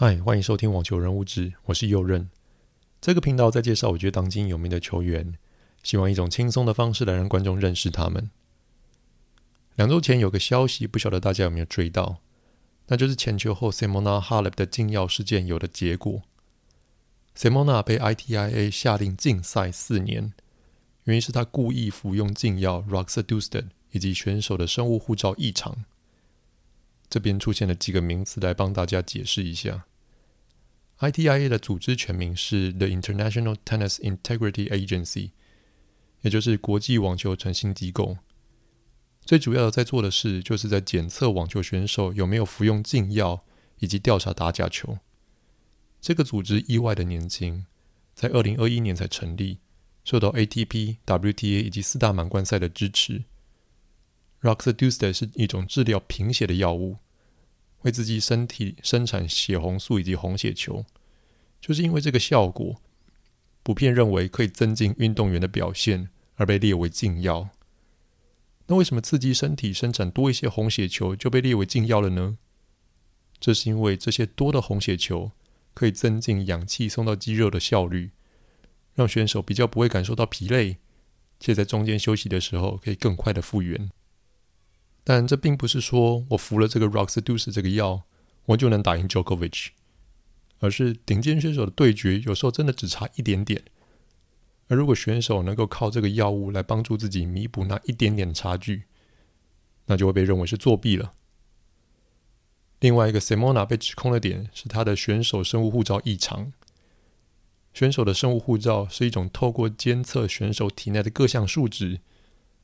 嗨，欢迎收听网球人物志，我是右任。这个频道在介绍我觉得当今有名的球员，希望一种轻松的方式来让观众认识他们。两周前有个消息，不晓得大家有没有追到，那就是前球后 Simona Halep 的禁药事件有了结果。Simona 被 ITIA 下令禁赛四年，原因是他故意服用禁药 Roxadustat 以及选手的生物护照异常。这边出现了几个名词来帮大家解释一下。ITIA 的组织全名是 The International Tennis Integrity Agency，也就是国际网球诚信机构。最主要的在做的事，就是在检测网球选手有没有服用禁药，以及调查打假球。这个组织意外的年轻，在二零二一年才成立，受到 ATP、WTA 以及四大满贯赛的支持。Roxadustat 是一种治疗贫血的药物，为自己身体生产血红素以及红血球，就是因为这个效果，普遍认为可以增进运动员的表现，而被列为禁药。那为什么刺激身体生产多一些红血球就被列为禁药了呢？这是因为这些多的红血球可以增进氧气送到肌肉的效率，让选手比较不会感受到疲累，且在中间休息的时候可以更快的复原。但这并不是说我服了这个 Roxadustat 这个药，我就能打赢 Jokovic，而是顶尖选手的对决有时候真的只差一点点。而如果选手能够靠这个药物来帮助自己弥补那一点点差距，那就会被认为是作弊了。另外一个 Simona 被指控的点是他的选手生物护照异常。选手的生物护照是一种透过监测选手体内的各项数值，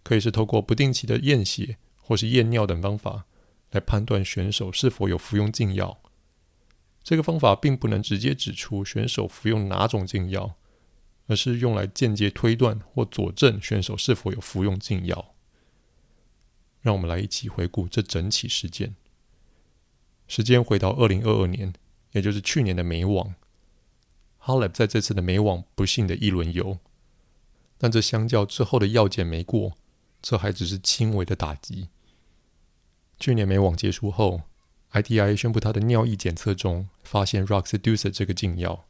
可以是透过不定期的验血。或是验尿等方法来判断选手是否有服用禁药。这个方法并不能直接指出选手服用哪种禁药，而是用来间接推断或佐证选手是否有服用禁药。让我们来一起回顾这整起事件。时间回到二零二二年，也就是去年的美网，Halep 在这次的美网不幸的一轮游，但这相较之后的药检没过，这还只是轻微的打击。去年美网结束后，ITIA 宣布他的尿液检测中发现 Roxadustat 这个禁药。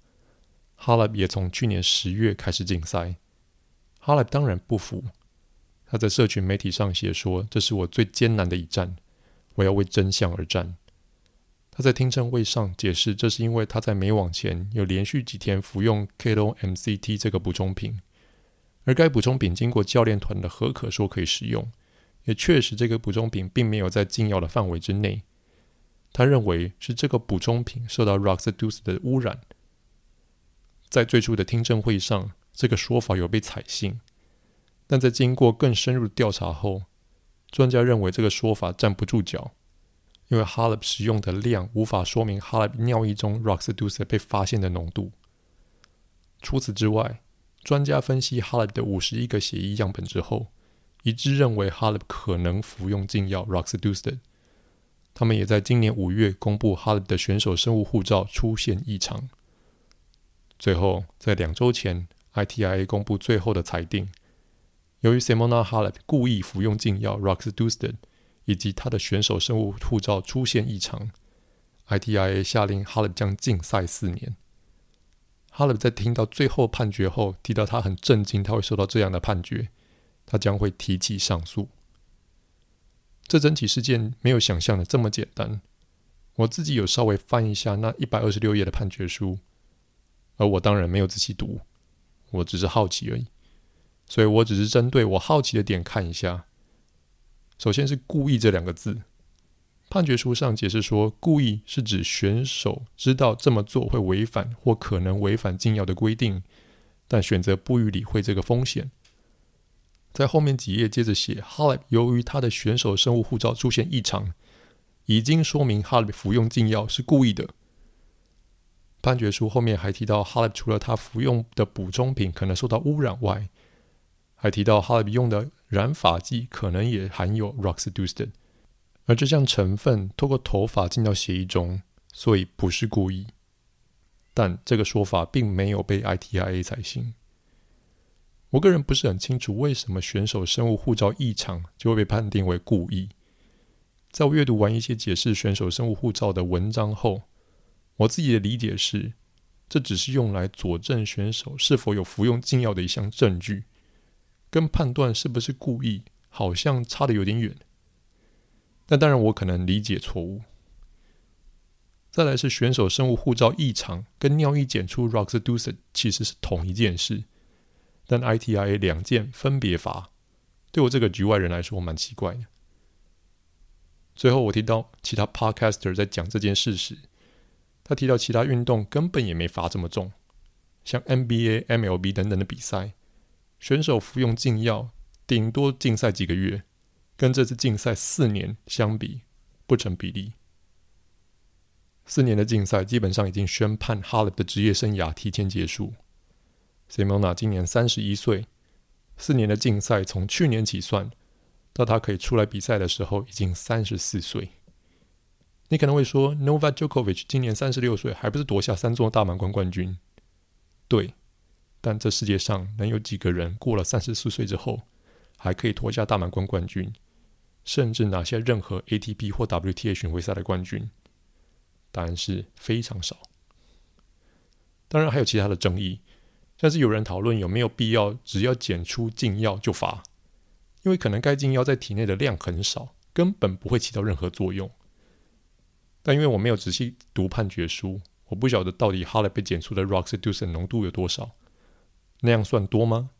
Haleb 也从去年十月开始禁赛。Halep 当然不服，他在社群媒体上写说：“这是我最艰难的一战，我要为真相而战。”他在听证会上解释，这是因为他在美网前有连续几天服用 Keto MCT 这个补充品，而该补充品经过教练团的核可说可以使用。也确实，这个补充品并没有在禁药的范围之内。他认为是这个补充品受到 Roxadust 的污染。在最初的听证会上，这个说法有被采信，但在经过更深入调查后，专家认为这个说法站不住脚，因为 Halep 使用的量无法说明 Halep 尿液中 Roxadust 被发现的浓度。除此之外，专家分析 Halep 的五十一个血液样本之后，一致认为 Halep 可能服用禁药 Roxadustat。他们也在今年五月公布 Halep 的选手生物护照出现异常。最后，在两周前，ITIA 公布最后的裁定：由于 Simona Halep 故意服用禁药 Roxadustat，以及他的选手生物护照出现异常，ITIA 下令 Halep 将禁赛四年。Halep 在听到最后判决后，提到他很震惊，他会受到这样的判决。他将会提起上诉。这整起事件没有想象的这么简单。我自己有稍微翻一下那一百二十六页的判决书，而我当然没有仔细读，我只是好奇而已。所以我只是针对我好奇的点看一下。首先是“故意”这两个字，判决书上解释说，故意是指选手知道这么做会违反或可能违反禁药的规定，但选择不予理会这个风险。在后面几页接着写，Halep 由于他的选手生物护照出现异常，已经说明 Halep 服用禁药是故意的。判决书后面还提到，Halep 除了他服用的补充品可能受到污染外，还提到 Halep 用的染发剂可能也含有 Roxadustat，而这项成分透过头发进到血液中，所以不是故意。但这个说法并没有被 ITIA 采信。我个人不是很清楚为什么选手生物护照异常就会被判定为故意。在我阅读完一些解释选手生物护照的文章后，我自己的理解是，这只是用来佐证选手是否有服用禁药的一项证据，跟判断是不是故意好像差得有点远。但当然，我可能理解错误。再来是选手生物护照异常，跟尿液检出 roxadustat 其实是同一件事，但 ITIA 两件分别罚，对我这个局外人来说蛮奇怪的。最后，我听到其他 podcaster 在讲这件事时，他提到其他运动根本也没罚这么重，像 NBA、MLB 等等的比赛，选手服用禁药顶多禁赛几个月，跟这次禁赛四年相比不成比例。四年的禁赛基本上已经宣判 Halep 的职业生涯提前结束。Simona 今年三十一岁，四年的竞赛从去年起算。到他可以出来比赛的时候，已经三十四岁。你可能会说，Novak Djokovic 今年三十六岁，还不是夺下三座大满贯冠军？对，但这世界上能有几个人过了三十四岁之后，还可以夺下大满贯冠军，甚至拿下任何 ATP 或 WTA 巡回赛的冠军？答案是非常少。当然还有其他的争议，但是有人讨论有没有必要，只要检出禁药就罚。因为可能该禁药在体内的量很少，根本不会起到任何作用。但因为我没有仔细读判决书，我不晓得到底哈雷被检出的 roxadustat 浓度有多少，那样算多吗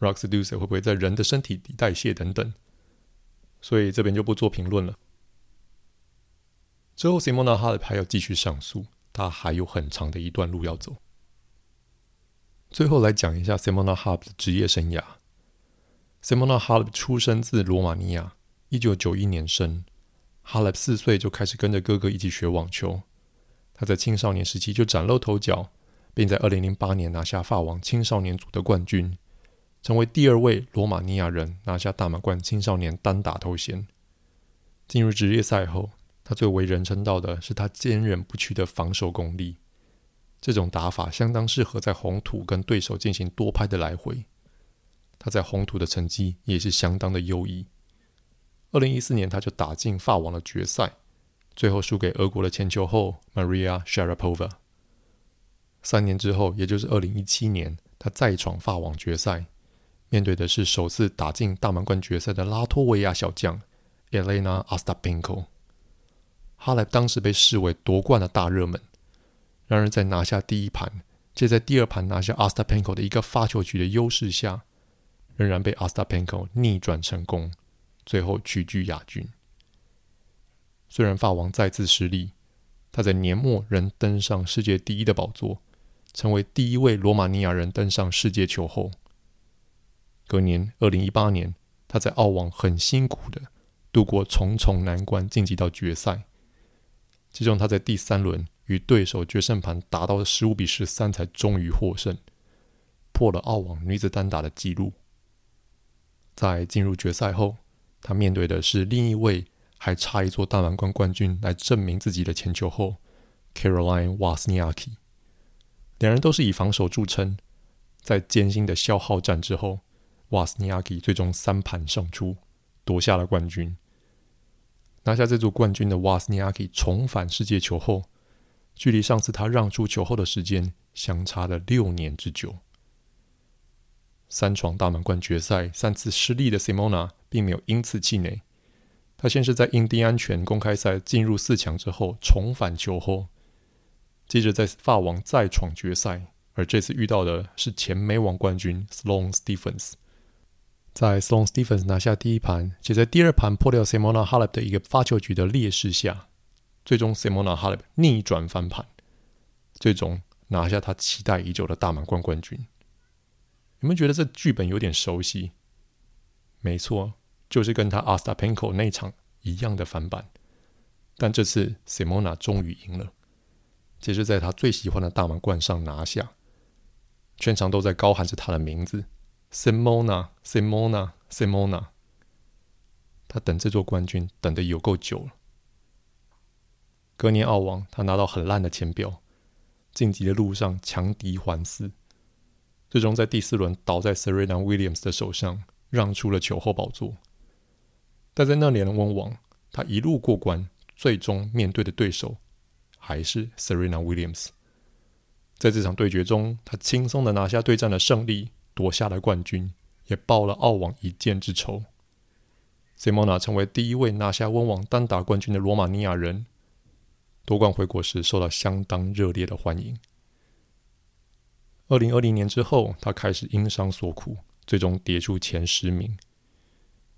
？roxadustat 会不会在人的身体里代谢等等？所以这边就不做评论了。之后，Simona Halep 还要继续上诉，他还有很长的一段路要走。最后来讲一下 Simona Halep 的职业生涯。Simona Halep 出生自罗马尼亚，一九九一年生。Halep 四岁就开始跟着哥哥一起学网球。他在青少年时期就崭露头角，并在二零零八年拿下法网青少年组的冠军，成为第二位罗马尼亚人拿下大满贯青少年单打头衔。进入职业赛后，他最为人称道的是他坚韧不屈的防守功力。这种打法相当适合在红土跟对手进行多拍的来回。他在红土的成绩也是相当的优异。二零一四年，他就打进法网的决赛，最后输给俄国的前球后 Maria Sharapova。三年之后，也就是二零一七年，他再闯法网决赛，面对的是首次打进大满贯决赛的拉脱维亚小将 Elena Ostapenko。哈莱当时被视为夺冠的大热门，然而在拿下第一盘，且在第二盘拿下 a s t a p e n k o 的一个发球局的优势下，仍然被 a s t a p e n k o 逆转成功，最后屈居亚军。虽然法王再次失利，他在年末仍登上世界第一的宝座，成为第一位罗马尼亚人登上世界球后。隔年，二零一八年，他在澳网很辛苦的度过重重难关，晋级到决赛。其中，他在第三轮与对手决胜盘打到了十五比十三，才终于获胜，破了澳网女子单打的纪录。在进入决赛后，他面对的是另一位还差一座大满贯冠军来证明自己的前球后 Caroline Wozniacki。两人都是以防守著称，在艰辛的消耗战之后，Wozniacki 最终三盘胜出，夺下了冠军。拿下这座冠军的 Wozniacki 重返世界球后，距离上次他让出球后的时间相差了六年之久。三闯大满贯决赛、三次失利的 Simona 并没有因此气馁。他先是在印第安泉公开赛进入四强之后重返球后，接着在法网再闯决赛，而这次遇到的是前美网冠军 Sloane Stephens。在 Sloane Stephens 拿下第一盘，且在第二盘破掉 Simona Halep 的一个发球局的劣势下，最终 Simona Halep 逆转翻盘，最终拿下他期待已久的大满贯冠军。你们觉得这剧本有点熟悉？没错，就是跟他 Astapenko 那场一样的翻版。但这次 Simona 终于赢了，接着在他最喜欢的大满贯上拿下，全场都在高喊着他的名字：Simona，Simona，Simona。他等这座冠军等得有够久了。隔年澳网，他拿到很烂的签表，晋级的路上强敌环伺。最终在第四轮倒在 Serena Williams 的手上，让出了球后宝座。但在那年的温网，他一路过关，最终面对的对手还是 Serena Williams。在这场对决中，他轻松的拿下对战的胜利，夺下了冠军，也报了澳网一箭之仇。Simona 成为第一位拿下温网单打冠军的罗马尼亚人。夺冠回国时，受到相当热烈的欢迎。二零二零年之后，他开始因伤所苦，最终跌出前十名。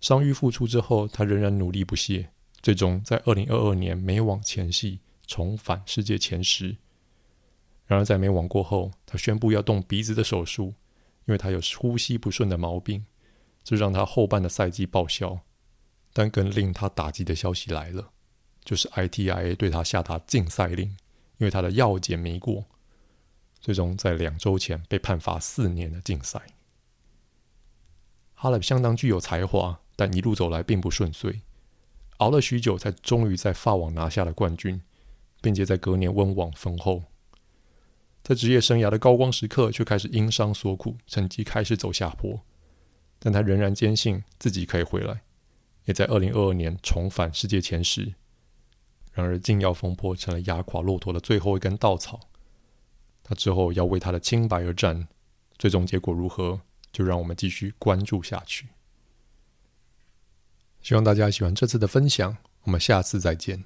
伤愈复出之后，他仍然努力不懈，最终在二零二二年美网前夕重返世界前十。然而，在美网过后，他宣布要动鼻子的手术，因为他有呼吸不顺的毛病，这让他后半的赛季报销。但更令他打击的消息来了，就是 ITIA 对他下达禁赛令，因为他的药检没过，最终在两周前被判罚四年的禁赛。哈勒相当具有才华，但一路走来并不顺遂，熬了许久才终于在法网拿下了冠军，并且在隔年温网封后。在职业生涯的高光时刻，却开始因伤所苦，成绩开始走下坡，但他仍然坚信自己可以回来。也在二零二二年重返世界前十，然而禁药风波成了压垮骆驼的最后一根稻草。他之后要为他的清白而战，最终结果如何，就让我们继续关注下去。希望大家喜欢这次的分享，我们下次再见。